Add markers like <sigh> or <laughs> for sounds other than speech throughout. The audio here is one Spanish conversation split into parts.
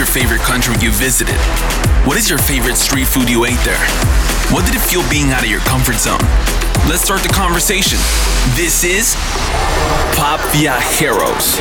your favorite country you visited? What is your favorite street food you ate there? What did it feel being out of your comfort zone? Let's start the conversation. This is Pop Viajeros.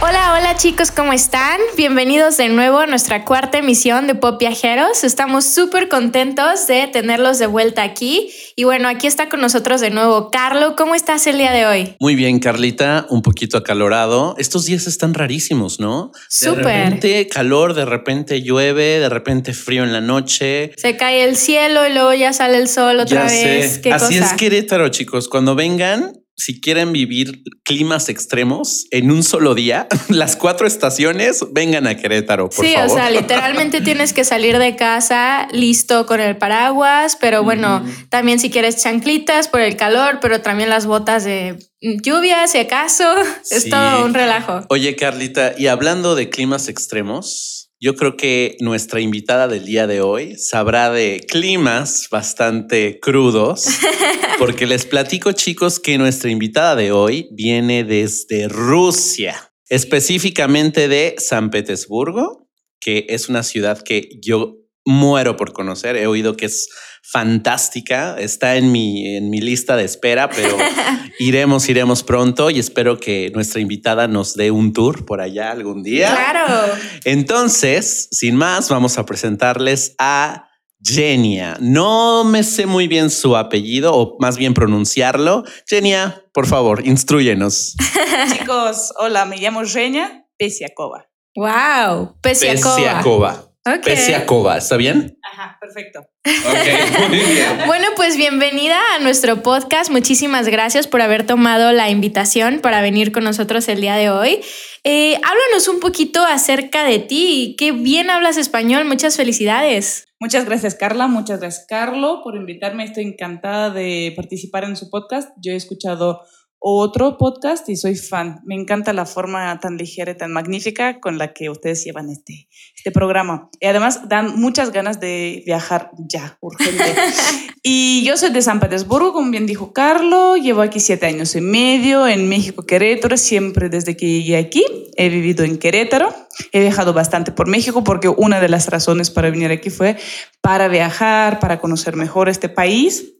Hola, hola chicos, ¿cómo están? Bienvenidos de nuevo a nuestra cuarta emisión de Pop Viajeros. Estamos súper contentos de tenerlos de vuelta aquí. Y bueno, aquí está con nosotros de nuevo Carlo. ¿Cómo estás el día de hoy? Muy bien, Carlita, un poquito acalorado. Estos días están rarísimos, ¿no? Súper. De repente calor, de repente llueve, de repente frío en la noche. Se cae el cielo y luego ya sale el sol otra Ya vez. sé. ¿Qué Así cosa? es Querétaro, chicos. Cuando vengan, si quieren vivir climas extremos en un solo día, <laughs> las cuatro estaciones, vengan a Querétaro, por sí, favor. o sea, <laughs> literalmente tienes que salir de casa listo con el paraguas, pero bueno, también si quieres chanclitas por el calor, pero también las botas de lluvia, si acaso, <laughs> es Sí. todo un relajo. Oye, Carlita, y hablando de climas extremos, yo creo que nuestra invitada del día de hoy sabrá de climas bastante crudos, <laughs> porque les platico, chicos, que nuestra invitada de hoy viene desde Rusia, específicamente de San Petersburgo, que es una ciudad que yo muero por conocer. He oído que es fantástica, está en mi, en mi lista de espera, pero <laughs> iremos, iremos pronto y espero que nuestra invitada nos dé un tour por allá algún día. Claro. Entonces, sin más, vamos a presentarles a Genia. No me sé muy bien su apellido o más bien pronunciarlo. Genia, por favor, instruyenos. <laughs> Chicos, hola, me llamo Reña Pesiakova. Wow. Pesiakova. Pesiakova. Ok. Pesiakova, ¿está bien? Ajá, perfecto. Ok, muy bien. <laughs> Bueno, pues bienvenida a nuestro podcast. Muchísimas gracias por haber tomado la invitación para venir con nosotros el día de hoy. Eh, háblanos un poquito acerca de ti. Qué bien hablas español. Muchas felicidades. Muchas gracias, Carla. Muchas gracias, Carlo, por invitarme. Estoy encantada de participar en su podcast. Yo he escuchado otro podcast y soy fan. Me encanta la forma tan ligera y tan magnífica con la que ustedes llevan este, este programa. Y además dan muchas ganas de viajar ya, urgente. <laughs> y yo soy de San Petersburgo, como bien dijo Carlo. Llevo aquí siete años y medio en México, Querétaro. Siempre desde que llegué aquí he vivido en Querétaro. He viajado bastante por México porque una de las razones para venir aquí fue para viajar, para conocer mejor este país.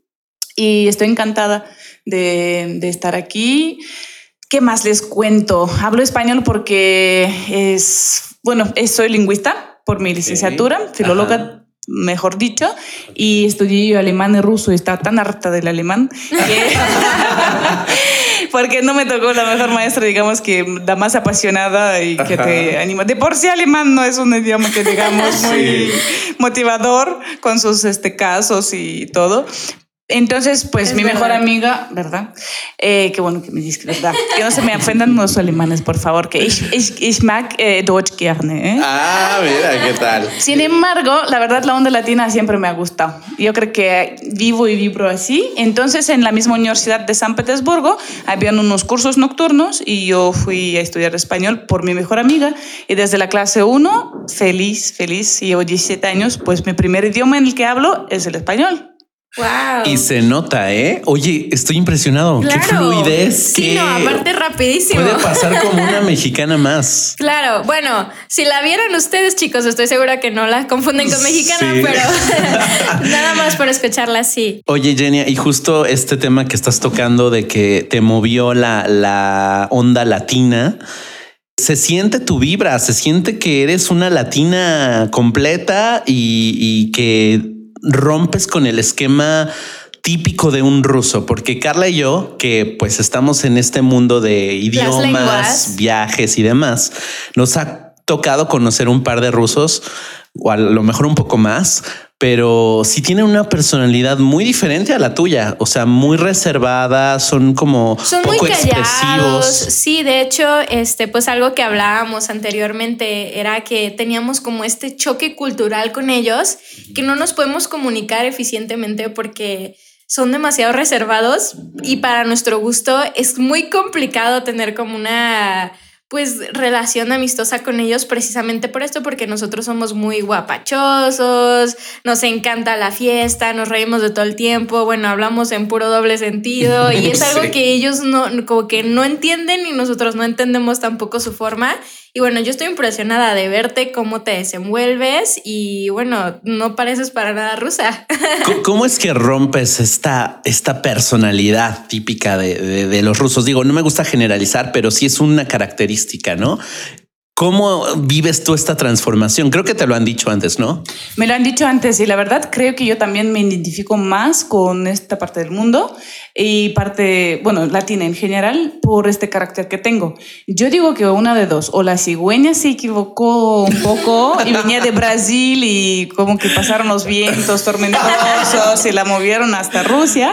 Y estoy encantada de, de estar aquí. ¿Qué más les cuento? Hablo español porque es, bueno, soy lingüista por mi licenciatura, filóloga, mejor dicho, y estudié alemán y ruso y estaba tan harta del alemán que... <laughs> porque no me tocó la mejor maestra, digamos, que la más apasionada y que te anima. De por sí alemán no es un idioma que digamos <laughs> muy motivador con sus este, casos y todo. Entonces, pues Es mi mejor verdad. amiga, ¿verdad? Eh, qué bueno que me dices, ¿verdad? Que no se me ofendan los alemanes, por favor, que ich, ich, ich mag eh, Deutsch gerne. ¿eh? Ah, mira, ¿qué tal? Sin embargo, la verdad, la onda latina siempre me ha gustado. Yo creo que vivo y vibro así. Entonces, en la misma Universidad de San Petersburgo, habían unos cursos nocturnos y yo fui a estudiar español por mi mejor amiga. Y desde la clase 1, feliz, feliz, llevo 17 años, pues mi primer idioma en el que hablo es el español. Wow. Y se nota, ¿eh? Oye, estoy impresionado. Qué fluidez. Sí, no, aparte rapidísimo. Puede pasar como una mexicana más. <laughs> Claro, bueno, si la vieran ustedes, chicos, estoy segura que no la confunden con mexicana, Sí. pero <laughs> <laughs> nada más por escucharla así. Oye, Genia, y justo este tema que estás tocando de que te movió la, la onda latina. Se siente tu vibra, se siente que eres una latina completa y, y que rompes con el esquema típico de un ruso, porque Carla y yo, que pues estamos en este mundo de idiomas, viajes y demás, nos ha tocado conocer un par de rusos, o a lo mejor un poco más, pero sí tienen una personalidad muy diferente a la tuya, o sea, muy reservada, son como Son poco muy callados. expresivos. Sí, de hecho, este, pues algo que hablábamos anteriormente era que teníamos como este choque cultural con ellos, que no nos podemos comunicar eficientemente porque son demasiado reservados y para nuestro gusto es muy complicado tener como una pues relación amistosa con ellos precisamente por esto, porque nosotros somos muy guapachosos, nos encanta la fiesta, nos reímos de todo el tiempo, bueno, hablamos en puro doble sentido <laughs> y es algo que ellos no, como que no entienden y nosotros no entendemos tampoco su forma. Y bueno, yo estoy impresionada de verte cómo te desenvuelves y bueno, no pareces para nada rusa. <laughs> ¿Cómo es que rompes esta, esta personalidad típica de, de los rusos? Digo, no me gusta generalizar, pero sí es una característica, ¿no? ¿Cómo vives tú esta transformación? Creo que te lo han dicho antes, ¿no? Me lo han dicho antes y la verdad creo que yo también me identifico más con esta parte del mundo y parte, bueno, latina en general, por este carácter que tengo. Yo digo que una de dos, o la cigüeña se equivocó un poco <laughs> y venía de Brasil y como que pasaron los vientos tormentosos y la movieron hasta Rusia,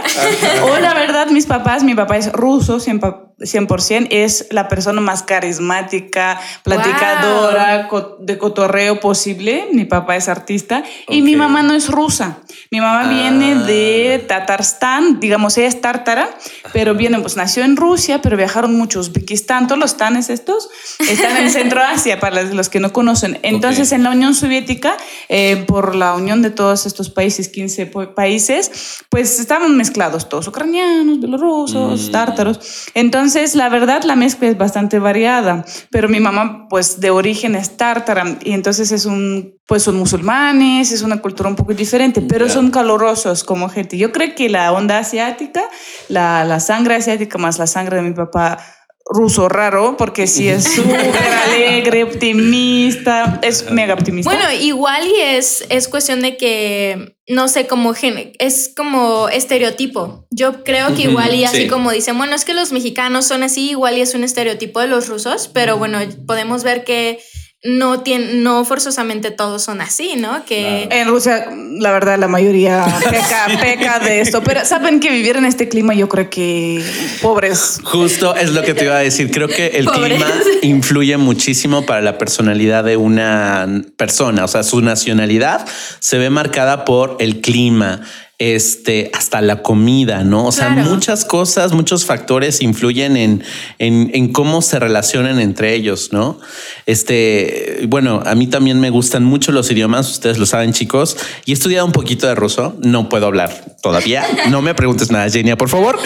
o la verdad mis papás, mi papá es ruso, 100%, es la persona más carismática, platicadora, de cotorreo posible. Mi papá es artista y mi mamá no es rusa. Mi mamá viene ah. de Tatarstán, digamos, ella es tártara, pero viene, pues nació en Rusia, pero viajaron muchos. Uzbekistán, todos los tanes estos, están en Centro Asia, para los que no conocen. Entonces, en la Unión Soviética, eh, por la unión de todos estos países, 15 países, pues estaban mezclados todos, ucranianos, bielorrusos, mm. tártaros. Entonces, la verdad, la mezcla es bastante variada, pero mi mamá, pues de origen es tártara, y entonces es un pues son musulmanes, es una cultura un poco diferente, pero son calorosos como gente. Yo creo que la onda asiática, la, la sangre asiática más la sangre de mi papá ruso raro, porque sí es <laughs> súper alegre, optimista, es mega optimista. Bueno, igual y es, es cuestión de que, no sé, como es como estereotipo. Yo creo que igual y así como dicen, bueno, es que los mexicanos son así, igual y es un estereotipo de los rusos, pero bueno, podemos ver que no, tiene, no forzosamente todos son así, ¿no? Que... En Rusia, la verdad, la mayoría <laughs> peca, peca de esto, pero saben que vivir en este clima yo creo que pobres. Justo es lo que te iba a decir. Creo que el clima influye muchísimo para la personalidad de una persona, o sea, su nacionalidad se ve marcada por el clima este, hasta la comida, ¿no? O sea, muchas cosas, muchos factores influyen en, en, cómo se relacionan entre ellos, ¿no? Este, bueno, a mí también me gustan mucho los idiomas, ustedes lo saben, chicos, y he estudiado un poquito de ruso, no puedo hablar todavía, <laughs> no me preguntes nada, Genia, por favor,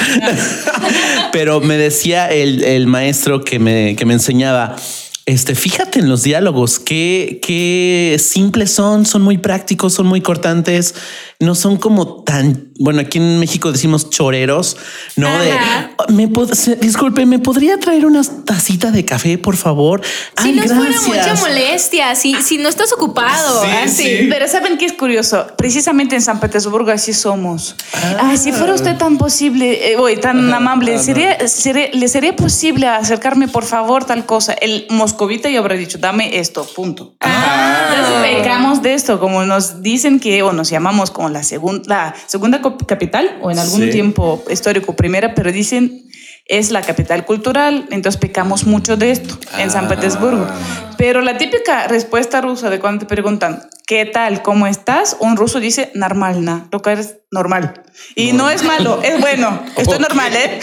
<laughs> pero me decía el, el maestro que me, que me enseñaba, este, fíjate en los diálogos, qué, qué simples son, son muy prácticos, son muy cortantes, no son como tan, bueno, aquí en México decimos choreros, no de, me disculpe, ¿me podría traer una tacita de café, por favor? Si no fuera mucha molestia, si, si no estás ocupado. Sí, Pero ¿saben qué es curioso? Precisamente en San Petersburgo así somos. Ah. si fuera usted tan posible, eh, tan amable, ¿sería, ¿le sería posible acercarme, por favor, tal cosa? El moscovita yo habrá dicho, dame esto, punto. Ah. Entonces pecamos de esto, como nos dicen que, o nos llamamos como la, segunda la segunda capital, o en algún tiempo histórico primera, pero dicen es la capital cultural, entonces pecamos mucho de esto en San ah. Petersburgo. Pero la típica respuesta rusa de cuando te preguntan, ¿qué tal? ¿Cómo estás? Un ruso dice, normal, na, lo que eres normal. Y no es malo, es bueno, <laughs> estoy normal, ¿eh?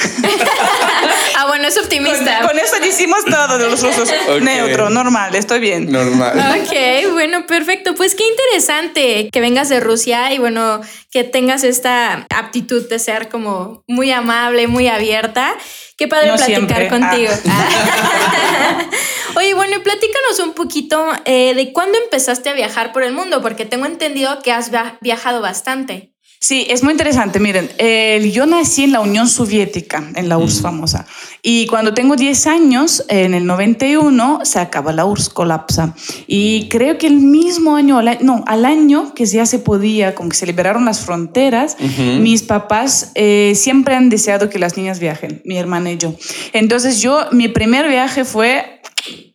<laughs> ah, bueno, es optimista. Con, eso decimos todo de los rusos, <laughs> neutro, normal, estoy bien. Normal. Ok, bueno, perfecto. Pues qué interesante que vengas de Rusia y bueno, que tengas esta aptitud de ser como muy amable, muy abierta. Qué padre platicar contigo. Ah. <laughs> <laughs> Oye, bueno, y platícanos un poquito eh, de cuándo empezaste a viajar por el mundo, porque tengo entendido que has viajado bastante. Sí, es muy interesante. Miren, yo nací en la Unión Soviética, en la URSS famosa. Y cuando tengo 10 años, en el 91, se acaba la URSS, colapsa. Y creo que el mismo año, no, al año que ya se podía, como que se liberaron las fronteras, mis papás eh, siempre han deseado que las niñas viajen, mi hermana y yo. Entonces yo, mi primer viaje fue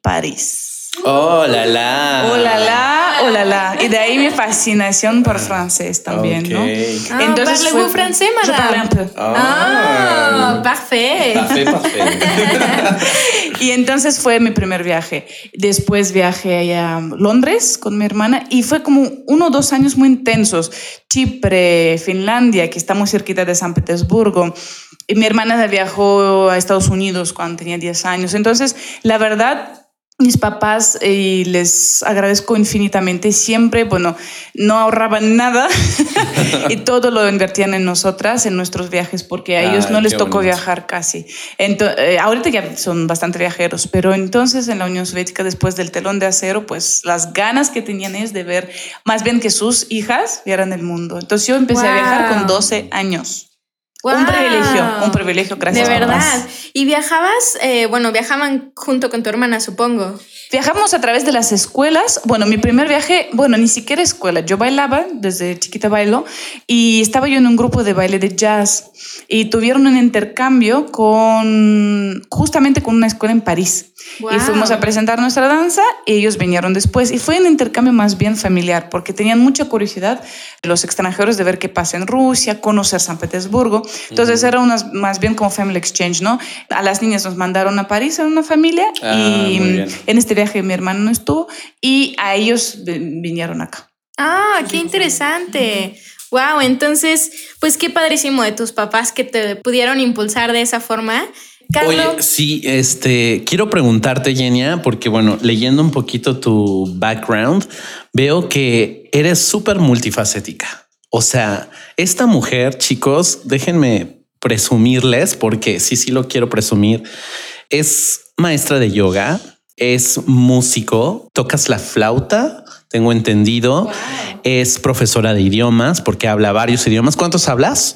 París. Oh, la la. Oh, la la, oh, la la. Y de ahí mi fascinación por francés también, ¿no? Ok. Ah, Entonces fue- parlez-vous français, Je parle un madame? peu. Ah, parfait. Parfait, parfait. <laughs> Y entonces fue mi primer viaje. Después viajé a Londres con mi hermana y fue como uno o dos años muy intensos. Chipre, Finlandia, que está muy cerquita de San Petersburgo. Y mi hermana viajó a Estados Unidos cuando tenía 10 años. Entonces, la verdad, mis papás, y les agradezco infinitamente, siempre, bueno, no ahorraban nada <laughs> y todo lo invertían en nosotras, en nuestros viajes, porque a ellos Ay, no les tocó bonito. viajar casi. Ento- eh, ahorita ya son bastante viajeros, pero entonces en la Unión Soviética, después del telón de acero, pues las ganas que tenían es de ver, más bien que sus hijas vieran el mundo. Entonces yo empecé a viajar con 12 años. Un privilegio, un privilegio, gracias. De verdad. papás. Y viajabas, eh, bueno, viajaban junto con tu hermana, supongo. Viajamos a través de las escuelas. Bueno, mi primer viaje, bueno, ni siquiera escuela. Yo bailaba, desde chiquita bailo, y estaba yo en un grupo de baile de jazz. Y tuvieron un intercambio con, justamente con una escuela en París. Wow. Y fuimos a presentar nuestra danza y ellos vinieron después. Y fue un intercambio más bien familiar, porque tenían mucha curiosidad los extranjeros de ver qué pasa en Rusia, conocer San Petersburgo. Entonces era unas, más bien como family exchange, ¿no? A las niñas nos mandaron a París en una familia Ah, y en este viaje mi hermano no estuvo y a ellos vi- vinieron acá. Ah, qué interesante. Wow, entonces, pues qué padrísimo de tus papás que te pudieron impulsar de esa forma. Carlos, Oye, sí, este, quiero preguntarte, Genia, porque bueno, leyendo un poquito tu background, veo que eres súper multifacética. O sea, esta mujer, chicos, déjenme presumirles, porque sí, sí lo quiero presumir, es maestra de yoga, es músico, tocas la flauta, tengo entendido, es profesora de idiomas, porque habla varios idiomas. ¿Cuántos hablas?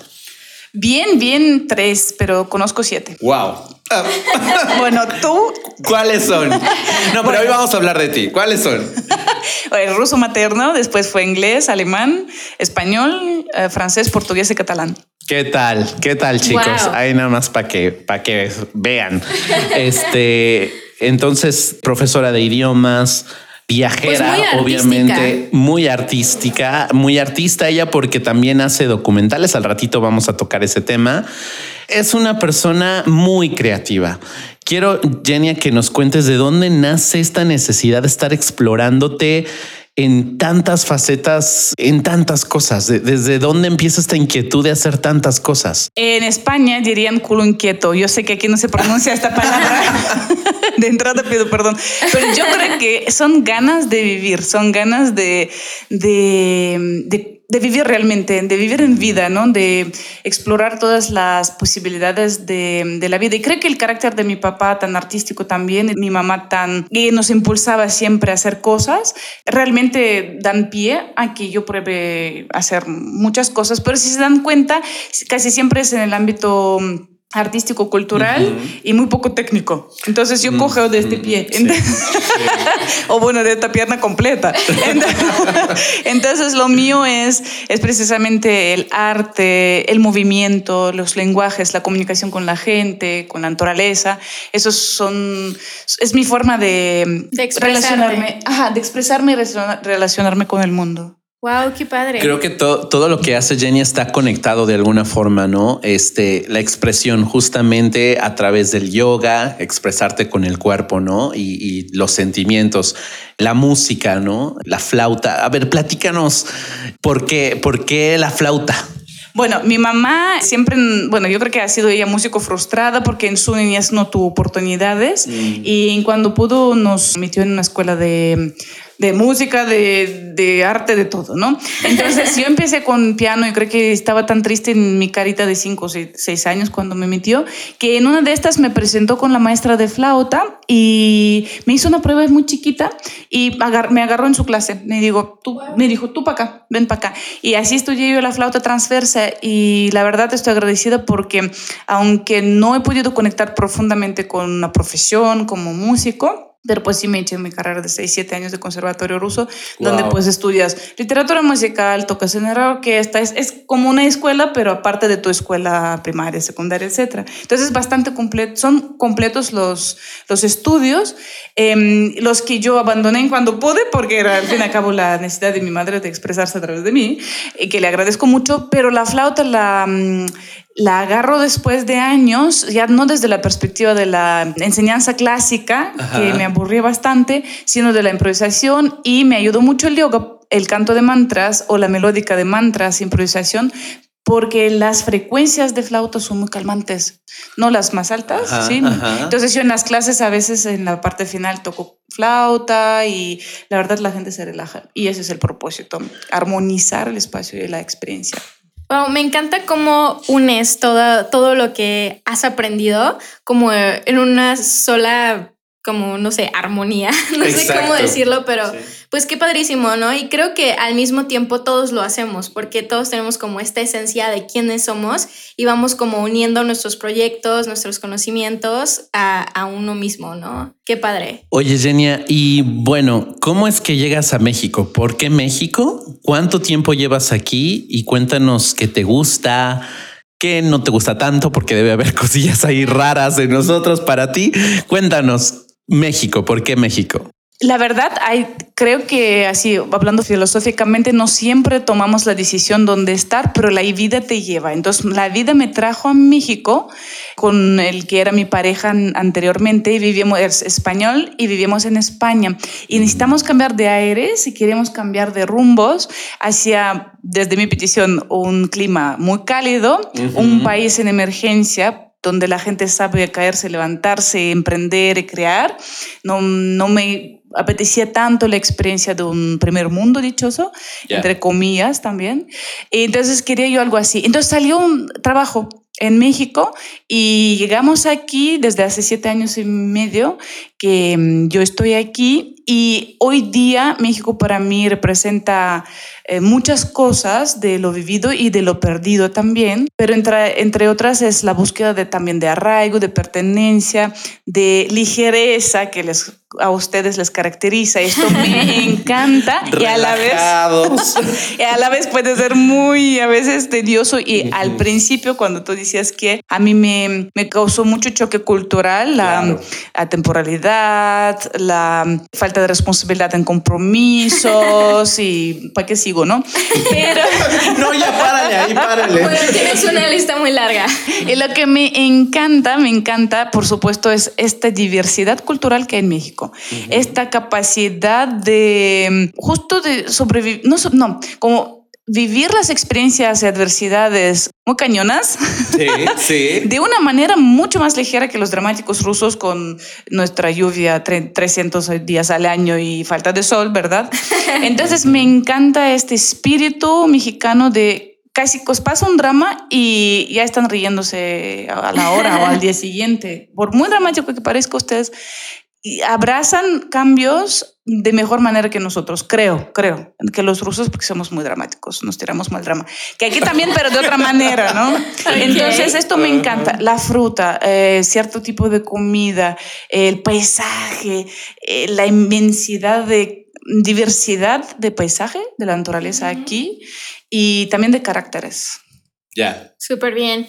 Bien, bien tres, pero conozco siete. Wow. <laughs> bueno, tú, ¿Cuáles son? No, pero hoy vamos a hablar de ti. ¿Cuáles son? <laughs> el ruso materno, después fue inglés, alemán, español, eh, francés, portugués y catalán. ¿Qué tal? ¿Qué tal, chicos? Wow. Ahí nada más para que, para que vean. <laughs> Este, entonces, profesora de idiomas, viajera, Pues muy artística. obviamente, muy artística, muy artista ella porque también hace documentales. Al ratito vamos a tocar ese tema. Es una persona muy creativa. Quiero, Genia, que nos cuentes de dónde nace esta necesidad de estar explorándote en tantas facetas, en tantas cosas. De- ¿Desde dónde empieza esta inquietud de hacer tantas cosas? En España dirían culo inquieto. Yo sé que aquí no se pronuncia esta palabra. <laughs> <laughs> De entrada pido perdón. Pero yo creo que son ganas de vivir, son ganas de, de, de- vivir realmente, de vivir en vida, ¿no? De explorar todas las posibilidades de, de la vida. Y creo que el carácter de mi papá tan artístico también, mi mamá tan... que nos impulsaba siempre a hacer cosas, realmente dan pie a que yo pruebe hacer muchas cosas. Pero si se dan cuenta, casi siempre es en el ámbito artístico, cultural y muy poco técnico. Entonces yo cojo de este pie. sí. <laughs> o bueno, de esta pierna completa. <laughs> <laughs> Entonces, lo mío es, es precisamente el arte, el movimiento, los lenguajes, la comunicación con la gente, con la naturaleza. Esos son, es mi forma de, De relacionarme, ajá, de expresarme y relaciona- relacionarme con el mundo. Wow, qué padre. Creo que to- todo lo que hace Jenny está conectado de alguna forma, ¿no? Este, la expresión justamente a través del yoga, expresarte con el cuerpo, ¿no? Y, y los sentimientos, la música, ¿no? La flauta. A ver, platícanos, ¿por qué, por qué la flauta? Bueno, mi mamá siempre, bueno, yo creo que ha sido ella músico frustrada porque en su niñez no tuvo oportunidades y cuando pudo nos metió en una escuela de, de música, de, de arte, de todo, ¿no? Entonces yo empecé con piano y creo que estaba tan triste en mi carita de 5 o 6 años cuando me metió que en una de estas me presentó con la maestra de flauta y me hizo una prueba muy chiquita y me agarró en su clase. Me, digo, me dijo, tú para acá, ven para acá. Y así estudié yo la flauta transversa y la verdad estoy agradecida porque aunque no he podido conectar profundamente con una profesión como músico, pero pues sí me eché mi carrera de 6, 7 años de conservatorio ruso, donde pues estudias literatura musical, tocas en la orquesta, es, es, como una escuela, pero aparte de tu escuela primaria, secundaria, etc. Entonces es bastante completo, son completos los, los estudios, eh, los que yo abandoné cuando pude, porque era al fin y al cabo la necesidad de mi madre de expresarse a través de mí, y que le agradezco mucho, pero la flauta la, mm, la agarro después de años, ya no desde la perspectiva de la enseñanza clásica, que me aburría bastante, sino de la improvisación y me ayudó mucho el yoga, el canto de mantras o la melódica de mantras, improvisación, porque las frecuencias de flauta son muy calmantes, no las más altas, ¿sí? Entonces yo en las clases a veces en la parte final toco flauta y la verdad la gente se relaja y ese es el propósito, armonizar el espacio y la experiencia me encanta cómo unes todo, todo lo que has aprendido como en una sola como, no sé, armonía, <laughs> no sé cómo decirlo, pero pues qué padrísimo, ¿no? Y creo que al mismo tiempo todos lo hacemos, porque todos tenemos como esta esencia de quiénes somos y vamos como uniendo nuestros proyectos, nuestros conocimientos a, a uno mismo, ¿no? Qué padre. Oye, Genia, y bueno, ¿cómo es que llegas a México? ¿Por qué México? ¿Cuánto tiempo llevas aquí? Y cuéntanos qué te gusta, qué no te gusta tanto, porque debe haber <laughs> cosillas ahí raras de nosotros para ti. Cuéntanos. México, ¿por qué México? La verdad, hay, creo que así, hablando filosóficamente, no siempre tomamos la decisión dónde estar, pero la vida te lleva. Entonces, la vida me trajo a México con el que era mi pareja anteriormente y vivíamos, es español y vivíamos en España. Y necesitamos cambiar de aires y queremos cambiar de rumbos hacia, desde mi petición, un clima muy cálido, un país en emergencia donde la gente sabe caerse, levantarse, emprender y crear. No, no me apetecía tanto la experiencia de un primer mundo dichoso, entre comillas también. entonces quería yo algo así. Entonces salió un trabajo en México y llegamos aquí desde hace siete años y medio que mm, yo estoy aquí y hoy día México para mí representa eh, muchas cosas de lo vivido y de lo perdido también, pero entre, entre otras es la búsqueda de, también de arraigo, de pertenencia, de ligereza que les, a ustedes les caracteriza. Esto me <laughs> encanta y a la vez <laughs> y a la vez puede ser muy a veces tedioso. Y al principio cuando tú decías que a mí me, me causó mucho choque cultural la, la temporalidad, la falta de responsabilidad en compromisos y para qué sigo ¿no? Pero... <laughs> no, ya párale ahí, párale. Bueno, tienes una lista muy larga. Y lo que me encanta, me encanta, por supuesto, es esta diversidad cultural que hay en México. Esta capacidad de justo de sobrevivir, no, no, como vivir las experiencias y adversidades muy cañonas sí, sí. <laughs> de una manera mucho más ligera que los dramáticos rusos con nuestra lluvia 300 días al año y falta de sol, ¿verdad? <laughs> Entonces me encanta este espíritu mexicano de casi os pasa un drama y ya están riéndose a la hora o al día siguiente. Por muy dramático que parezca ustedes, abrazan cambios de mejor manera que nosotros, creo, creo, que los rusos porque somos muy dramáticos, nos tiramos mal drama, que aquí también, pero de otra manera, ¿no? <laughs> Entonces, esto me encanta, la fruta, eh, cierto tipo de comida, el paisaje, eh, la inmensidad de diversidad de paisaje, de la naturaleza aquí y también de caracteres. Ya. Súper bien.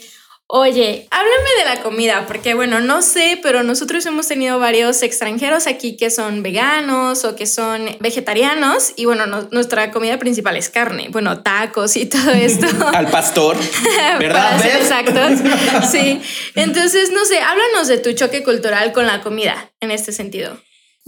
Oye, háblame de la comida, porque bueno, no sé, pero nosotros hemos tenido varios extranjeros aquí que son veganos o que son vegetarianos y bueno, nuestra comida principal es carne, bueno, tacos y todo <laughs> esto. Al pastor, <laughs> ¿verdad? Exacto. Sí. Entonces, no sé, háblanos de tu choque cultural con la comida en este sentido.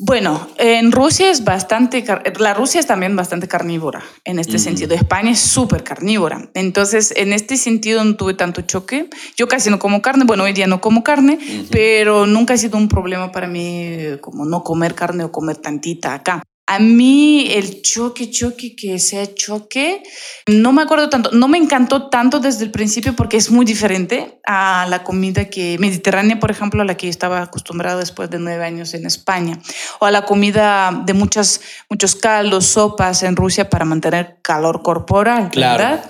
Bueno, en Rusia es bastante, la Rusia es también bastante carnívora en este sentido. España es súper carnívora. Entonces, en este sentido no tuve tanto choque. Yo casi no como carne, bueno, hoy día no como carne, pero nunca ha sido un problema para mí como no comer carne o comer tantita acá. A mí el choque, choque, que sea choque, no me acuerdo tanto, no me encantó tanto desde el principio porque es muy diferente a la comida que mediterránea, por ejemplo, a la que yo estaba acostumbrada después de nueve años en España, o a la comida de muchas, muchos caldos, sopas en Rusia para mantener calor corporal, ¿verdad?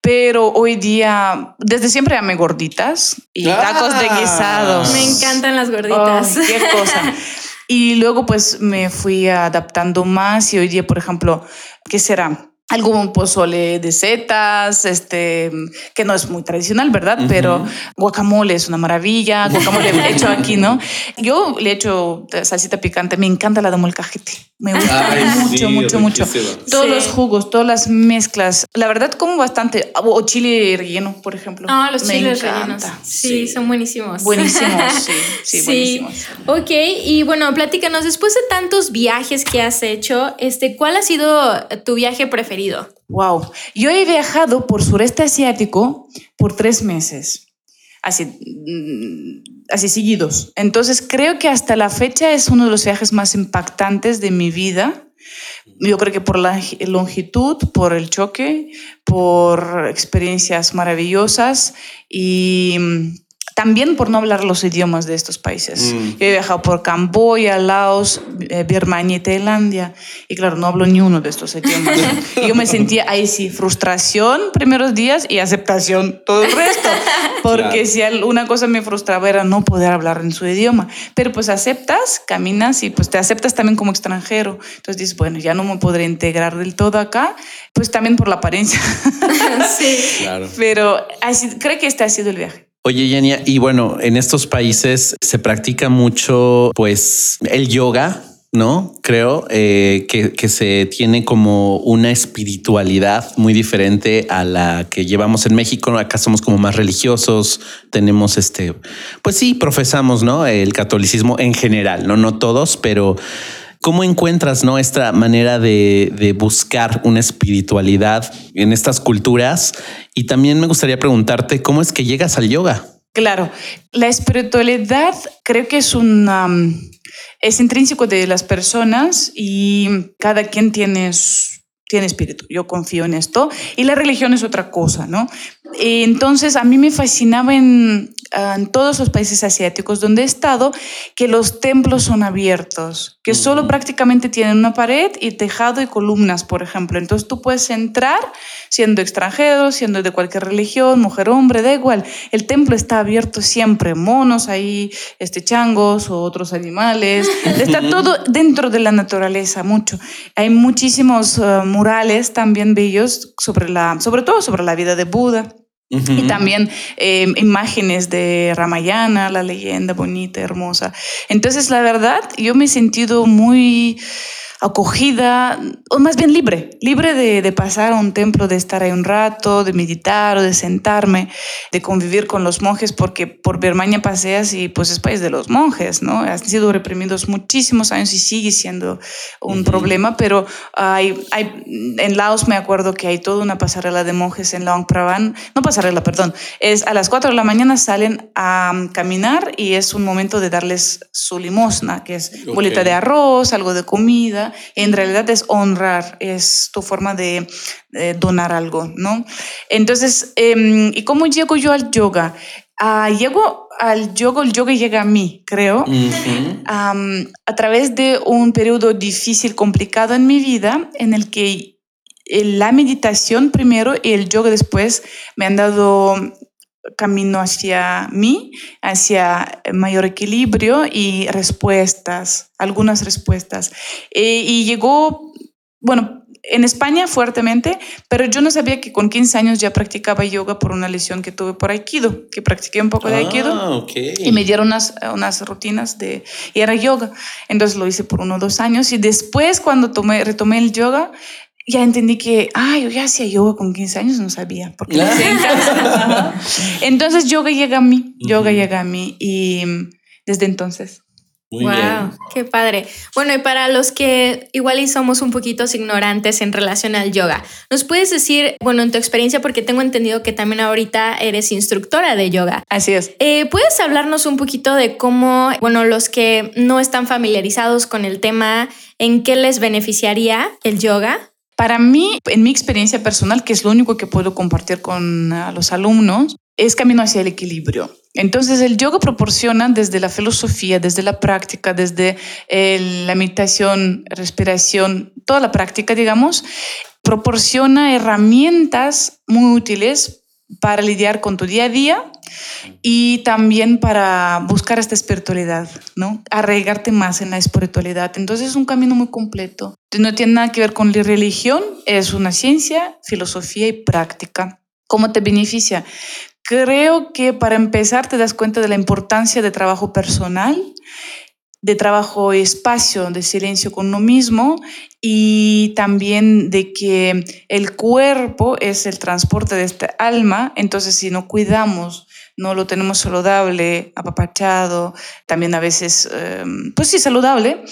pero hoy día, desde siempre amé gorditas y tacos de guisados. Me encantan las gorditas. qué cosa. <laughs> Y luego pues me fui adaptando más y hoy día, por ejemplo, ¿qué será? Algún pozole de setas, este, que no es muy tradicional, ¿verdad? Pero guacamole es una maravilla, guacamole <laughs> hecho aquí, ¿no? Yo le echo salsita picante, me encanta la de molcajete, me gusta mucho, mucho, mucho. Todos los jugos, todas las mezclas, la verdad como bastante, o chile relleno, por ejemplo. Ah, los chiles rellenos. Sí, son buenísimos. Buenísimos, <laughs> sí, sí, buenísimos. Ok, y bueno, platícanos, después de tantos viajes que has hecho, este, ¿cuál ha sido tu viaje preferido? Wow. Yo he viajado por sureste asiático por tres meses, así, mm, así seguidos. Entonces creo que hasta la fecha es uno de los viajes más impactantes de mi vida. Yo creo que por la longitud, por el choque, por experiencias maravillosas y también por no hablar los idiomas de estos países. Mm. Yo he viajado por Camboya, Laos, eh, Birmania y Tailandia, y claro, no hablo ni uno de estos idiomas. y <laughs> yo me sentía ahí sí, frustración primeros días y aceptación todo el resto, <laughs> porque si una cosa me frustraba era no poder hablar en su idioma, pero pues aceptas, caminas y pues te aceptas también como extranjero. Entonces dices, bueno, ya no me podré integrar del todo acá, pues también por la apariencia. <laughs> sí, claro. Pero así, creo que este ha sido el viaje. Oye, Yenia, y bueno, en estos países se practica mucho, pues, el yoga, ¿no? Creo eh, que, se tiene como una espiritualidad muy diferente a la que llevamos en México. Acá somos como más religiosos, tenemos este, pues sí, profesamos, ¿no? El catolicismo en general, no, no todos, pero ¿Cómo encuentras ¿no? esta manera de, buscar una espiritualidad en estas culturas? Y también me gustaría preguntarte, ¿cómo es que llegas al yoga? Claro, la espiritualidad creo que es un... es intrínseco de las personas y cada quien tiene tiene espíritu, yo confío en esto. Y la religión es otra cosa, ¿no? Entonces, a mí me fascinaba en, en todos los países asiáticos donde he estado que los templos son abiertos, que solo prácticamente tienen una pared y tejado y columnas, por ejemplo. Entonces tú puedes entrar siendo extranjero, siendo de cualquier religión, mujer, hombre, da igual. El templo está abierto siempre, monos ahí, este, changos o otros animales. Está todo dentro de la naturaleza, mucho. Hay muchísimos eh, murales también bellos sobre, la, sobre todo sobre la vida de Buda. Y también eh, imágenes de Ramayana, la leyenda bonita, hermosa. Entonces, la verdad, yo me he sentido muy acogida, o más bien libre, libre de, de, pasar a un templo, de estar ahí un rato, de meditar o de sentarme, de convivir con los monjes, porque por Birmania paseas y pues es país de los monjes, ¿no? Han sido reprimidos muchísimos años y sigue siendo un problema, pero hay, hay, en Laos me acuerdo que hay toda una pasarela de monjes en Laong Pravan, no pasarela, perdón, es a las 4 de la mañana salen a caminar y es un momento de darles su limosna, que es bolita de arroz, algo de comida, en realidad es honrar, es tu forma de, donar algo, ¿no? Entonces, em, ¿y cómo llego yo al yoga? Ah, llego al yoga, el yoga llega a mí, creo, a través de un periodo difícil, complicado en mi vida, en el que la meditación primero y el yoga después me han dado camino hacia mí, hacia mayor equilibrio y respuestas, algunas respuestas. Eh, y llegó, bueno, en España fuertemente, pero yo no sabía que con 15 años ya practicaba yoga por una lesión que tuve por Aikido, que practiqué un poco de Aikido ah, y me dieron unas, unas rutinas de, y era yoga. Entonces lo hice por uno o dos años y después cuando tomé, retomé el yoga, ya entendí que, ay, yo ya hacía yoga con 15 años, no sabía, porque <laughs> Entonces yoga llega a mí, yoga llega a mí y desde entonces. Muy wow, qué padre. Bueno, y para los que igual y somos un poquito ignorantes en relación al yoga, ¿nos puedes decir, bueno, en tu experiencia, porque tengo entendido que también ahorita eres instructora de yoga? Así es. Eh, ¿Puedes hablarnos un poquito de cómo, bueno, los que no están familiarizados con el tema, en qué les beneficiaría el yoga? Para mí, en mi experiencia personal, que es lo único que puedo compartir con los alumnos, es camino hacia el equilibrio. Entonces, el yoga proporciona desde la filosofía, desde la práctica, desde la meditación, respiración, toda la práctica, digamos, proporciona herramientas muy útiles para lidiar con tu día a día y también para buscar esta espiritualidad, ¿no? Arraigarte más en la espiritualidad. Entonces es un camino muy completo. No tiene nada que ver con la religión, es una ciencia, filosofía y práctica. ¿Cómo te beneficia? Creo que para empezar te das cuenta de la importancia de trabajo personal, de trabajo espacio, de silencio con uno mismo y también de que el cuerpo es el transporte de esta alma, entonces si no cuidamos no lo tenemos saludable, apapachado, también a veces, em, pues sí, saludable,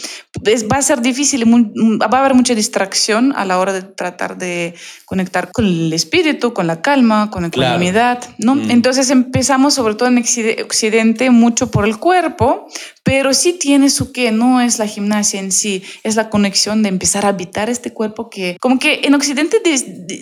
va a ser difícil, va a haber mucha distracción a la hora de tratar de conectar con el espíritu, con la calma, con la ecuanimidad, ¿no? Mm. Entonces empezamos, sobre todo en Occidente, mucho por el cuerpo, pero sí tiene su qué, no es la gimnasia en sí, es la conexión de empezar a habitar este cuerpo que, como que en Occidente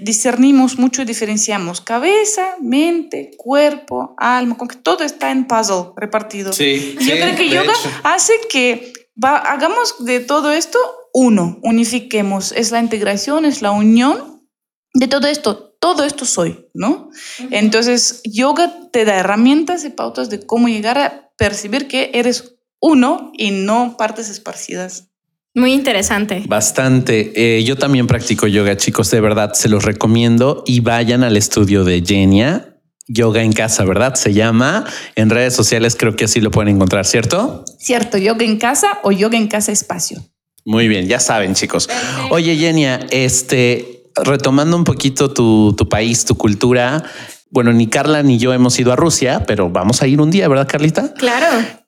discernimos mucho y diferenciamos cabeza, mente, cuerpo, alma, como que todo está en puzzle repartido. Sí, yo creo que yoga hace que hagamos de todo esto uno, unifiquemos, es la integración, es la unión de todo esto. Todo esto soy, ¿no? Entonces, yoga te da herramientas y pautas de cómo llegar a percibir que eres uno y no partes esparcidas. Muy interesante. Bastante. Eh, yo también practico yoga, chicos. De verdad, se los recomiendo y vayan al estudio de Genia Yoga en casa, ¿verdad? Se llama. En redes sociales creo que así lo pueden encontrar, ¿cierto? Cierto, yoga en casa o yoga en casa espacio. Muy bien, ya saben, chicos. Oye, Yenia, este, retomando un poquito tu, tu país, tu cultura. Bueno, ni Carla ni yo hemos ido a Rusia, pero vamos a ir un día, ¿verdad, Carlita? Claro.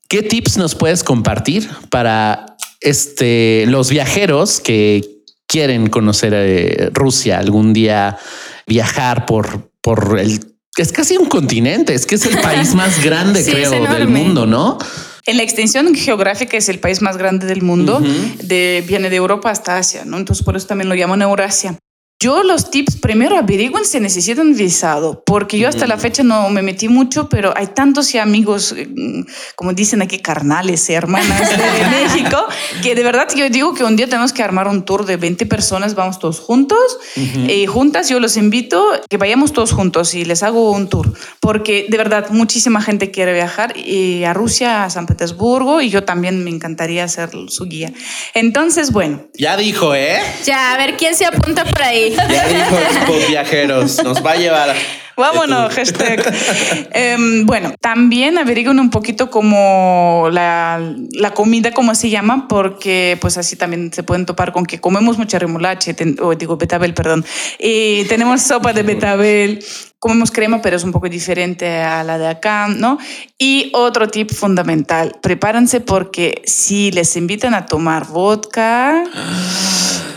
¿Qué tips nos puedes compartir para este, los viajeros que quieren conocer eh, Rusia algún día, viajar por, por el es casi un continente, es que es el país más <laughs> grande, creo, del mundo, ¿no? En la extensión geográfica es el país más grande del mundo, de, viene de Europa hasta Asia, ¿no? Entonces por eso también lo llaman Eurasia. Yo los tips, primero averigüen si necesitan visado, porque yo hasta la fecha no me metí mucho, pero hay tantos amigos, mm, como dicen aquí, carnales y hermanas de <laughs> México, que de verdad yo digo que un día tenemos que armar un tour de 20 personas, vamos todos juntos y juntas. Yo los invito que vayamos todos juntos y les hago un tour, porque de verdad muchísima gente quiere viajar y a Rusia, a San Petersburgo, y yo también me encantaría ser su guía. Entonces, bueno. Ya dijo, ¿eh? Ya, a ver quién se apunta por ahí. Ya dijo <laughs> Viajeros, nos va a llevar. Vámonos, hashtag. <laughs> Em, bueno, también averigüen un poquito como la, la, comida, cómo se llama, porque pues así también se pueden topar con que comemos mucha remolacha, o digo betabel, perdón, y tenemos sopa de betabel, comemos crema, pero es un poco diferente a la de acá, ¿no? Y otro tip fundamental, prepárense porque si les invitan a tomar vodka...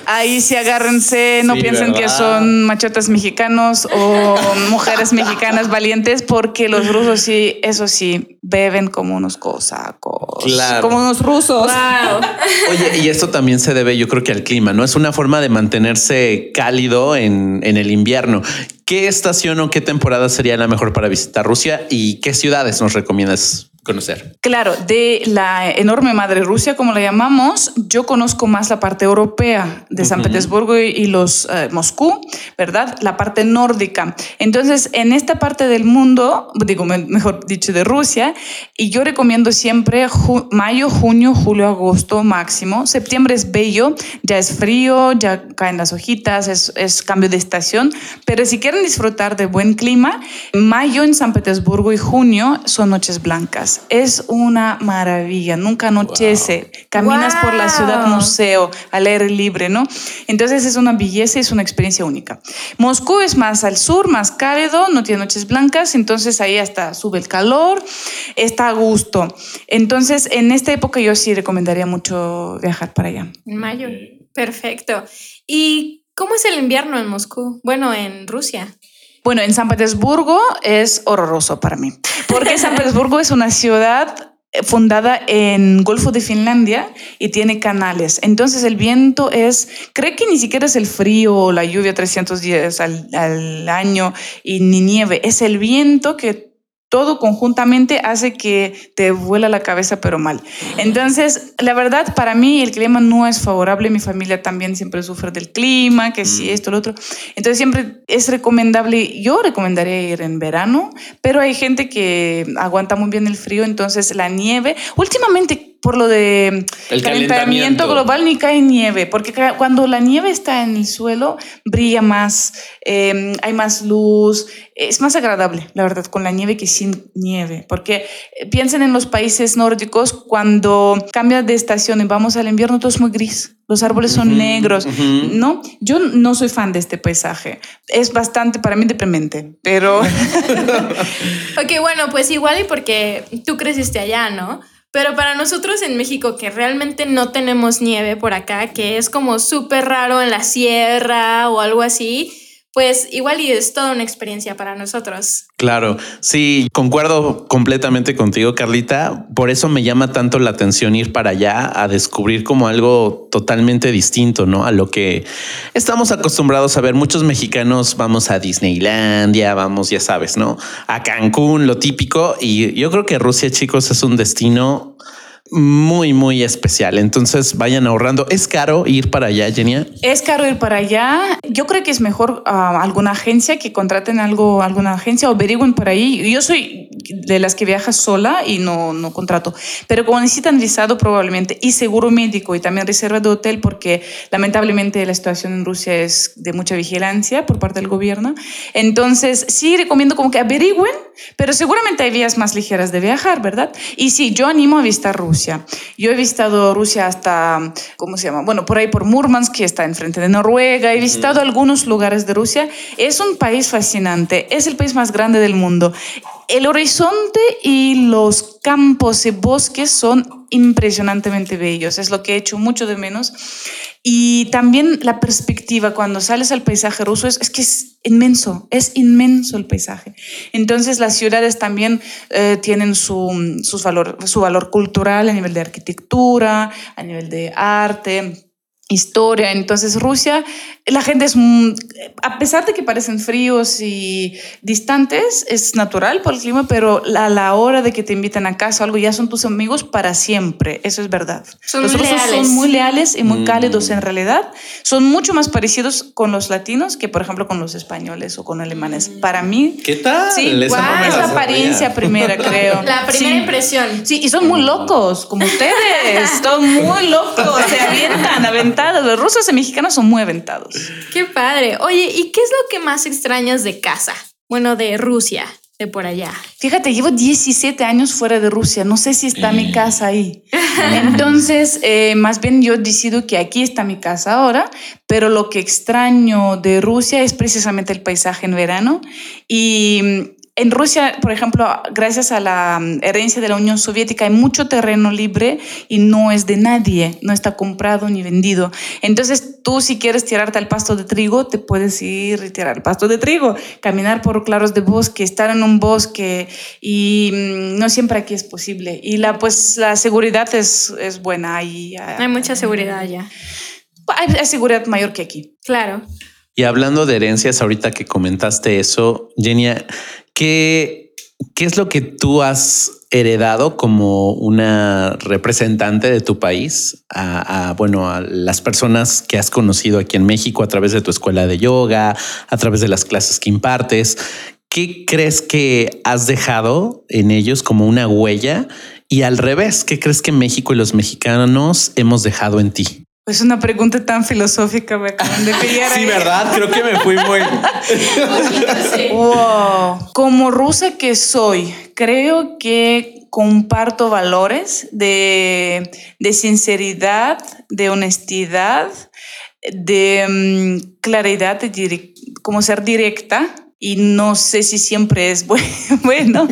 Ahí sí agárrense, no piensen que son machotas mexicanos o <laughs> mujeres mexicanas valientes, porque los rusos sí, eso sí, beben como unos cosacos. Como unos rusos. Oye, y esto también se debe, yo creo que al clima, ¿no? Es una forma de mantenerse cálido en, en el invierno. ¿Qué estación o qué temporada sería la mejor para visitar Rusia y qué ciudades nos recomiendas conocer? Claro, de la enorme madre Rusia, como la llamamos, yo conozco más la parte europea de San Petersburgo y, los eh, Moscú, ¿verdad? La parte nórdica. Entonces, en esta parte del mundo, digo, mejor dicho, de Rusia, y yo recomiendo siempre mayo, junio, julio, agosto máximo. Septiembre es bello, ya es frío, ya caen las hojitas, es, es cambio de estación, pero si quieren disfrutar de buen clima, mayo en San Petersburgo y junio son noches blancas es una maravilla, nunca anochece. Caminas por la ciudad museo al aire libre, ¿no? Entonces es una belleza y es una experiencia única. Moscú es más al sur, más cálido, no tiene noches blancas, entonces ahí hasta sube el calor, está a gusto. Entonces en esta época yo sí recomendaría mucho viajar para allá. En mayo, perfecto. ¿Y cómo es el invierno en Moscú? Bueno, en Rusia. Bueno, en San Petersburgo es horroroso para mí, porque San Petersburgo es una ciudad eh, fundada en Golfo de Finlandia y tiene canales. Entonces el viento es, cree que ni siquiera es el frío o la lluvia 300 días al, al año y ni nieve, es el viento que todo conjuntamente hace que te vuela la cabeza, pero mal. Entonces, la verdad, para mí el clima no es favorable. Mi familia también siempre sufre del clima, que si esto, lo otro. Entonces, siempre es recomendable, yo recomendaría ir en verano, pero hay gente que aguanta muy bien el frío, entonces la nieve. Últimamente por lo de el calentamiento, global ni cae nieve, porque cuando la nieve está en el suelo brilla más, em, hay más luz, es más agradable, la verdad, con la nieve que sin nieve, porque eh, piensen en los países nórdicos, cuando cambia de estación y vamos al invierno, todo es muy gris, los árboles son negros, ¿no? Yo no soy fan de este paisaje, es bastante para mí deprimente, pero... <laughs> ok, bueno, pues igual y porque tú creciste allá, ¿no? Pero para nosotros en México, que realmente no tenemos nieve por acá, que es como súper raro en la sierra o algo así, pues igual y es toda una experiencia para nosotros. Claro, sí, concuerdo completamente contigo, Carlita. Por eso me llama tanto la atención ir para allá a descubrir como algo totalmente distinto, ¿no? A lo que estamos acostumbrados a ver. Muchos mexicanos vamos a Disneylandia, vamos, ya sabes, ¿no? A Cancún, lo típico. Y yo creo que Rusia, chicos, es un destino muy, muy especial. Entonces vayan ahorrando. ¿Es caro ir para allá, Genia? Es caro ir para allá. Yo creo que es mejor ah, alguna agencia que contraten algo, alguna agencia o averigüen por ahí. Yo soy de las que viaja sola y no, no contrato. Pero como necesitan visado probablemente y seguro médico y también reserva de hotel porque lamentablemente la situación en Rusia es de mucha vigilancia por parte del gobierno. Entonces sí recomiendo como que averigüen, pero seguramente hay vías más ligeras de viajar, ¿verdad? Y sí, yo animo a visitar Rusia. Yo he visitado Rusia hasta, ¿cómo se llama? Bueno, por ahí por Murmansk, que está enfrente de Noruega. He visitado algunos lugares de Rusia. Es un país fascinante. Es el país más grande del mundo el horizonte y los campos y bosques son impresionantemente bellos, es lo que he hecho mucho de menos. Y también la perspectiva cuando sales al paisaje ruso es, que es inmenso, es inmenso el paisaje. Entonces las ciudades también eh, tienen su, su, valor, su valor cultural a nivel de arquitectura, a nivel de arte historia. Entonces Rusia, la gente es, a pesar de que parecen fríos y distantes, es natural por el clima, pero a la hora de que te invitan a casa o algo, ya son tus amigos para siempre. Eso es verdad. los rusos son muy leales y muy mm. cálidos en realidad. Son mucho más parecidos con los latinos que, por ejemplo, con los españoles o con alemanes. Para mí... ¿Qué tal? Sí, es la apariencia primera, <laughs> creo. La primera impresión. Sí, y son muy locos, como ustedes. son muy locos, se avientan, aventan los rusos y mexicanos son muy aventados. Qué padre. Oye, ¿y qué es lo que más extrañas de casa? Bueno, de Rusia, de por allá. Fíjate, llevo 17 años fuera de Rusia. No sé si está mi casa ahí. <laughs> Entonces, eh, más bien yo decido que aquí está mi casa ahora, pero lo que extraño de Rusia es precisamente el paisaje en verano y en Rusia, por ejemplo, gracias a la mm, herencia de la Unión Soviética, hay mucho terreno libre y no es de nadie, no está comprado ni vendido. Entonces, tú si quieres tirarte al pasto de trigo, te puedes ir y tirar el pasto de trigo, caminar por claros de bosque, estar en un bosque y mm, no siempre aquí es posible. Y la, pues, la seguridad es, es buena. Hay, hay mucha seguridad allá. Hay, hay seguridad mayor que aquí. Claro. Y hablando de herencias, ahorita que comentaste eso, Genia, ¿qué, qué es lo que tú has heredado como una representante de tu país a, bueno, a las personas que has conocido aquí en México a través de tu escuela de yoga, a través de las clases que impartes? ¿Qué crees que has dejado en ellos como una huella? Y al revés, ¿qué crees que México y los mexicanos hemos dejado en ti? Es una pregunta tan filosófica, me acaban de pillar. <laughs> sí, ¿verdad? Creo que me fui muy... wow. Como rusa que soy, creo que comparto valores de, de sinceridad, de honestidad, de mm, claridad, de como ser directa. Y no sé si siempre es <laughs> bueno,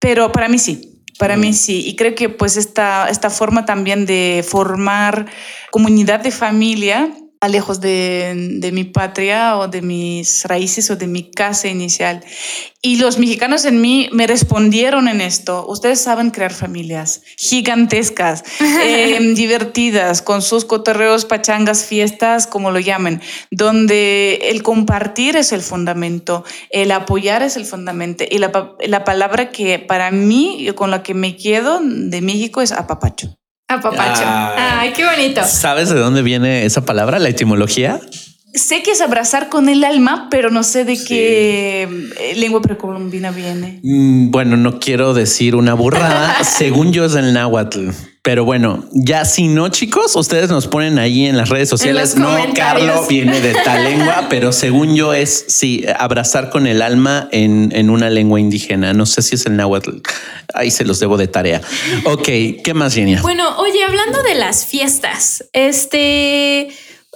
pero para mí sí. Para mí sí, y creo que pues esta, esta forma también de formar comunidad de familia lejos de, de, mi patria o de mis raíces o de mi casa inicial. Y los mexicanos en mí me respondieron en esto. Ustedes saben crear familias gigantescas, <laughs> eh, divertidas, con sus cotorreos, pachangas, fiestas, como lo llamen, donde el compartir es el fundamento, el apoyar es el fundamento. Y la, la palabra que para mí, con la que me quedo de México es apapacho. Apapacho. Ay, qué bonito. ¿Sabes de dónde viene esa palabra, la etimología? Sé que es abrazar con el alma, pero no sé de qué eh, lengua precolombina viene. Mm, bueno, no quiero decir una burrada. <laughs> Según yo es el náhuatl. Pero bueno, ya si no, chicos, ustedes nos ponen ahí en las redes sociales. No, Carlos viene de <laughs> tal lengua, pero según yo es sí, abrazar con el alma en, en, una lengua indígena. No sé si es el náhuatl. Ahí se los debo de tarea. Ok, ¿qué más, Genia? Bueno, oye, hablando de las fiestas, este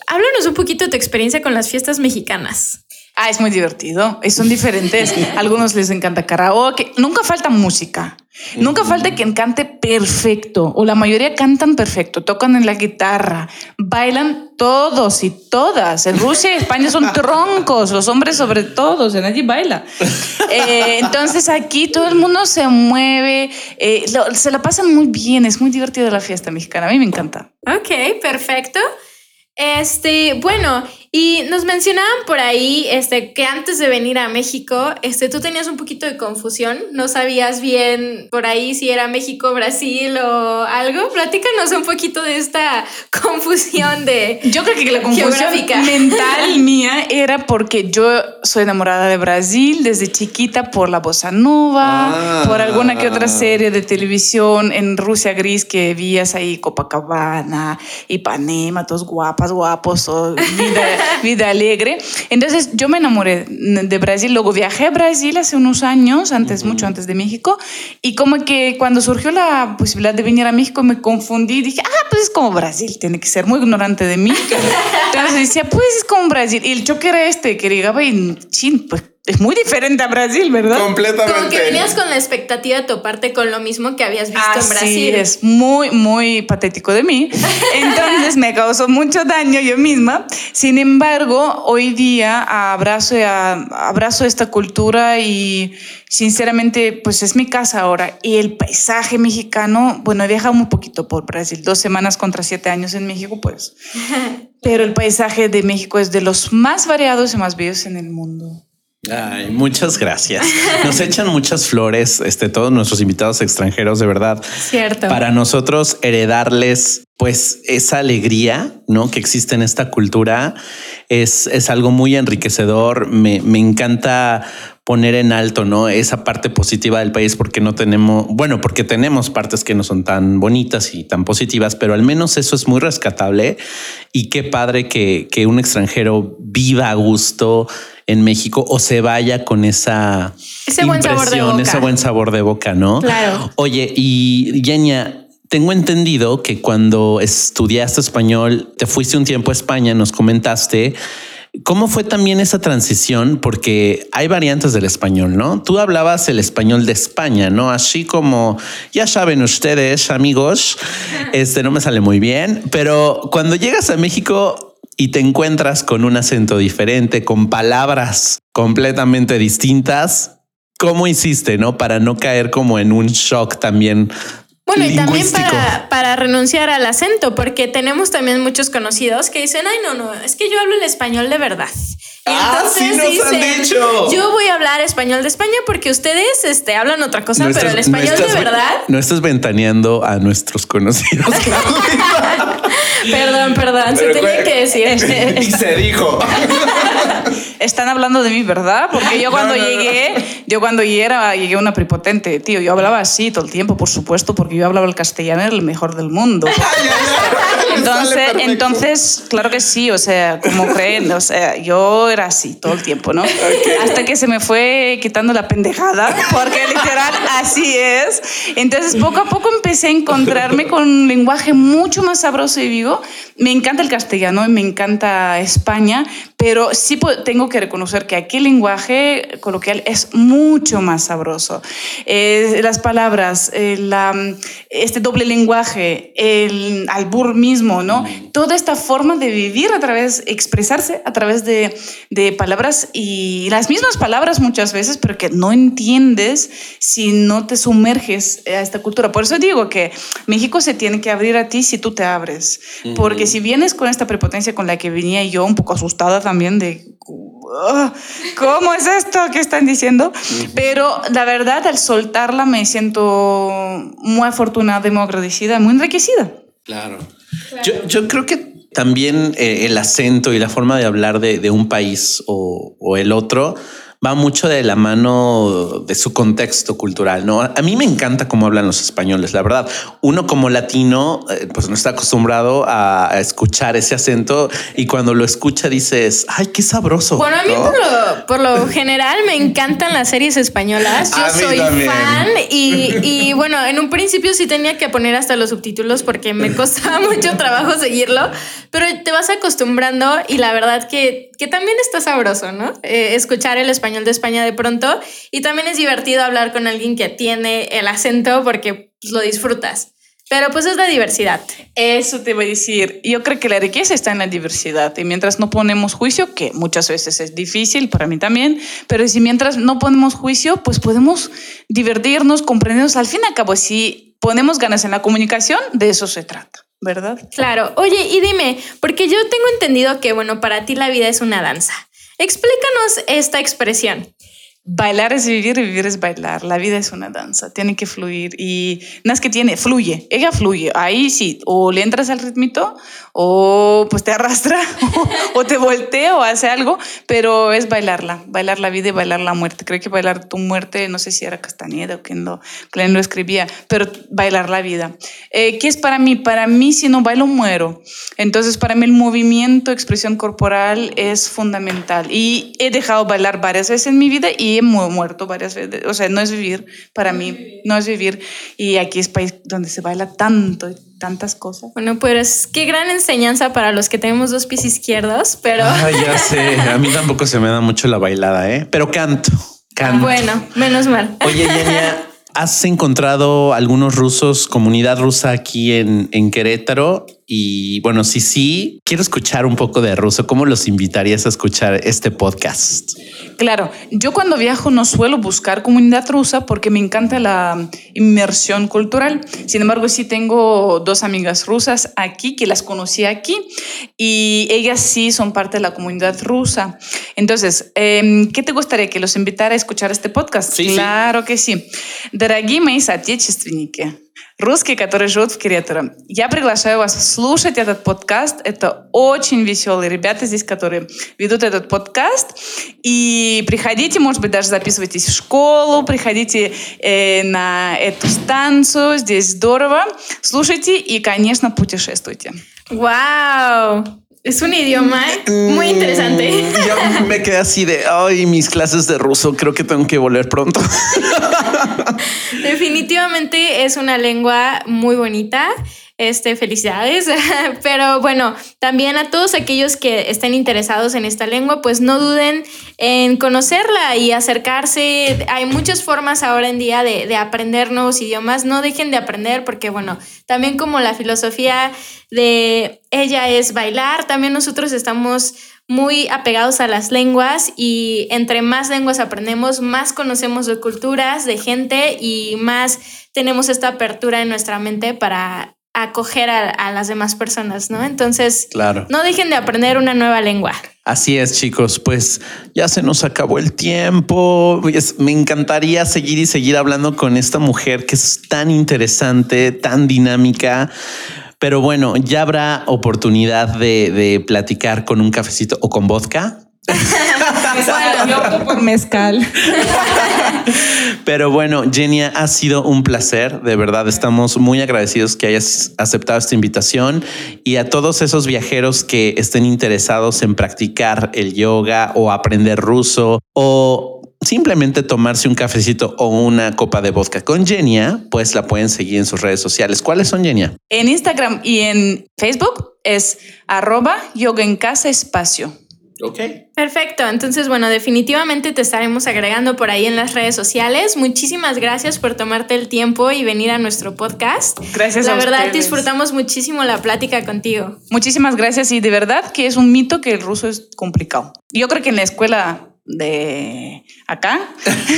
háblanos un poquito de tu experiencia con las fiestas mexicanas. Ah, es muy divertido. Son diferentes. <laughs> Algunos les encanta karaoke. Nunca falta música. Nunca falta quien cante perfecto o la mayoría cantan perfecto, tocan en la guitarra, bailan todos y todas. En Rusia y España son <laughs> troncos, los hombres sobre todo, o nadie baila. Eh, entonces aquí todo el mundo se mueve, eh, se la pasan muy bien, es muy divertida la fiesta mexicana, a mí me encanta. Ok, perfecto. Este, bueno, y nos mencionaban por ahí este, que antes de venir a México, este, tú tenías un poquito de confusión, no sabías bien por ahí si era México, Brasil o algo. Platícanos un poquito de esta <laughs> confusión de. Yo creo que la confusión mental <laughs> mía era porque yo soy enamorada de Brasil desde chiquita por la bossa nova, por alguna que otra serie de televisión en Rusia gris que vías ahí Copacabana, Ipanema, todos guapas, guapos, vida <laughs> <laughs> vida alegre. Entonces yo me enamoré de Brasil, luego viajé a Brasil hace unos años, antes, mucho antes de México, y como que cuando surgió la posibilidad de venir a México me confundí, dije, ah, pues es como Brasil, tiene que ser muy ignorante de mí. <laughs> Entonces decía, pues es como Brasil. Y el choque era este, que llegaba y, chin, pues es muy diferente a Brasil, ¿verdad? Completamente. Como que venías con la expectativa de toparte con lo mismo que habías visto en Brasil. es muy, muy patético de mí. <laughs> Entonces me causó mucho daño yo misma. Sin embargo, hoy día abrazo, abrazo esta cultura y sinceramente, pues es mi casa ahora. Y el paisaje mexicano, bueno, he viajado un poquito por Brasil, dos semanas contra siete años en México, pues. <laughs> Pero el paisaje de México es de los más variados y más bellos en el mundo. Ay, muchas gracias. Nos echan muchas flores, este, todos nuestros invitados extranjeros, de verdad. Cierto. Para nosotros heredarles, pues, esa alegría, ¿no? Que existe en esta cultura es, es algo muy enriquecedor. Me, me encanta poner en alto, ¿no? Esa parte positiva del país porque no tenemos, bueno, porque tenemos partes que no son tan bonitas y tan positivas, pero al menos eso es muy rescatable y qué padre que, que un extranjero viva a gusto en México o se vaya con esa ese buen sabor de boca. ese buen sabor de boca, ¿no? Claro. Oye, y Yenia, tengo entendido que cuando estudiaste español, te fuiste un tiempo a España, nos comentaste. ¿Cómo fue también esa transición? Porque hay variantes del español, ¿no? Tú hablabas el español de España, ¿no? Así como, ya saben ustedes, amigos, <laughs> este no me sale muy bien, pero cuando llegas a México, y te encuentras con un acento diferente, con palabras completamente distintas, ¿cómo hiciste, no? Para no caer como en un shock también. Bueno, y también para, para, renunciar al acento, porque tenemos también muchos conocidos que dicen, ay, no, no, es que yo hablo el español de verdad. Y ah, entonces sí nos han dicho. Yo voy a hablar español de España porque ustedes este, hablan otra cosa, pero el español de verdad. No estás ventaneando a nuestros conocidos. <laughs> perdón, perdón, se tenía que decir. <laughs> y se dijo. <laughs> Están hablando de mí, ¿verdad? Porque yo cuando llegué, yo cuando llegué era, llegué una prepotente, tío. Yo hablaba así todo el tiempo, por supuesto, porque yo hablaba el castellano, el mejor del mundo. <laughs> entonces, entonces, claro que sí, o sea, como creen, o sea, yo era así todo el tiempo, ¿no? Hasta que se me fue quitando la pendejada, porque literal así es. Entonces, poco a poco empecé a encontrarme con un lenguaje mucho más sabroso y vivo. Me encanta el castellano y me encanta España, pero sí tengo que reconocer que aquí el lenguaje coloquial es mucho más sabroso. Eh, las palabras, la, este doble lenguaje, el albur mismo, ¿no? Toda esta forma de vivir a través, expresarse a través de, de palabras y las mismas palabras muchas veces, pero que no entiendes si no te sumerges a esta cultura. Por eso digo que México se tiene que abrir a ti si tú te abres, porque si vienes con esta prepotencia con la que venía yo, un poco asustada también de ¿cómo es esto que están diciendo? Pero la verdad, al soltarla me siento muy afortunada y muy agradecida, muy enriquecida. Claro. Yo, yo, creo que también eh, el acento y la forma de hablar de, de un país o, o el otro va mucho de la mano de su contexto cultural, ¿no? A mí me encanta cómo hablan los españoles, la verdad. Uno como latino, eh, pues no está acostumbrado a, escuchar ese acento y cuando lo escucha dices, ay, qué sabroso. Bueno, a mí por, lo, general me encantan las series españolas. Yo soy fan y, y bueno, en un principio sí tenía que poner hasta los subtítulos porque me <laughs> costaba mucho trabajo seguirlo, pero te vas acostumbrando y la verdad que, que también está sabroso, ¿no? Eh, escuchar el español de España de pronto. Y también es divertido hablar con alguien que tiene el acento porque pues, lo disfrutas. Pero pues es la diversidad. Eso te voy a decir. Yo creo que la riqueza está en la diversidad. Y mientras no ponemos juicio, que muchas veces es difícil, para mí también, pero si mientras no ponemos juicio, pues podemos divertirnos, comprendernos. Al fin y al cabo, si ponemos ganas en la comunicación, de eso se trata. ¿Verdad? Claro. Oye, y dime, porque yo tengo entendido que, bueno, para ti la vida es una danza. Explícanos esta expresión. Bailar es vivir y vivir es bailar. La vida es una danza, tiene que fluir y no es que tiene, fluye, ella fluye. Ahí sí, o le entras al ritmito o pues te arrastra <laughs> o, te voltea o hace algo, pero es bailarla, bailar la vida y bailar la muerte. Creo que bailar tu muerte, no sé si era Castañeda o quien lo, escribía, pero bailar la vida. Eh, ¿Qué es para mí? Para mí si no bailo muero. Entonces para mí el movimiento, expresión corporal es fundamental y he dejado bailar varias veces en mi vida y he muerto varias veces. O sea, no es vivir, para mí, no es vivir. Y aquí es país donde se baila tanto y tantas cosas. Bueno, pues qué gran enseñanza para los que tenemos dos pies izquierdos, pero... Ah, ya <laughs> sé, a mí tampoco se me da mucho la bailada, ¿eh? Pero canto, canto. Bueno, menos mal. Oye, Yenia, ¿has encontrado algunos rusos, comunidad rusa aquí en, en Querétaro? Y bueno, si sí, quiero escuchar un poco de ruso. ¿Cómo los invitarías a escuchar este podcast? Claro, yo cuando viajo no suelo buscar comunidad rusa porque me encanta la inmersión cultural. Sin embargo, sí tengo dos amigas rusas aquí que las conocí aquí y ellas sí son parte de la comunidad rusa. Entonces, em, ¿qué te gustaría que los invitara a escuchar este podcast? claro que sí. Дорогие мои соотечественники, русские, которые живут в Креаторе. Я приглашаю вас слушать этот подкаст. Это очень веселые ребята здесь, которые ведут этот подкаст. И приходите, может быть, даже записывайтесь в школу, приходите э, на эту станцию. Здесь здорово. Слушайте и, конечно, путешествуйте. Вау! Wow. Es un idioma muy interesante. <laughs> Yo me quedé así de, ay, mis clases de ruso, creo que tengo que volver pronto. <laughs> Definitivamente es una lengua muy bonita este, felicidades. <laughs> Pero bueno, también a todos aquellos que estén interesados en esta lengua, pues no duden en conocerla y acercarse. Hay muchas formas ahora en día de, de aprender nuevos idiomas. No dejen de aprender porque, bueno, también como la filosofía de ella es bailar, también nosotros estamos muy apegados a las lenguas y entre más lenguas aprendemos, más conocemos de culturas, de gente y más tenemos esta apertura en nuestra mente para acoger a, las demás personas, ¿no? Entonces, claro. no dejen de aprender una nueva lengua. Así es, chicos, pues ya se nos acabó el tiempo. me encantaría seguir y seguir hablando con esta mujer que es tan interesante, tan dinámica. Pero bueno, ya habrá oportunidad de, de platicar con un cafecito o con vodka <laughs> por mezcal. <laughs> Pero bueno, Genia, ha sido un placer. De verdad, estamos muy agradecidos que hayas aceptado esta invitación y a todos esos viajeros que estén interesados en practicar el yoga o aprender ruso o simplemente tomarse un cafecito o una copa de vodka con Genia, pues la pueden seguir en sus redes sociales. ¿Cuáles son, Genia? En Instagram y en Facebook es arroba yoga en casa espacio. Ok. Perfecto, entonces bueno, definitivamente te estaremos agregando por ahí en las redes sociales. Muchísimas gracias por tomarte el tiempo y venir a nuestro podcast. Gracias La a verdad ustedes. disfrutamos muchísimo la plática contigo. Muchísimas gracias y de verdad que es un mito que el ruso es complicado. Yo creo que en la escuela de acá,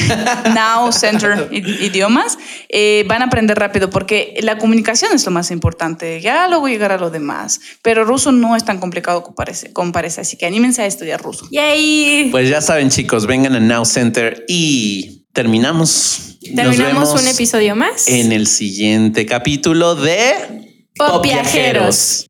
<laughs> Now Center Idiomas, eh, van a aprender rápido porque la comunicación es lo más importante. Ya luego llegar a lo demás. Pero ruso no es tan complicado como parece, como parece así que anímense a estudiar ruso. Yay. Pues ya saben, chicos, vengan a Now Center y terminamos. Terminamos un episodio más. en el siguiente capítulo de Pop Viajeros.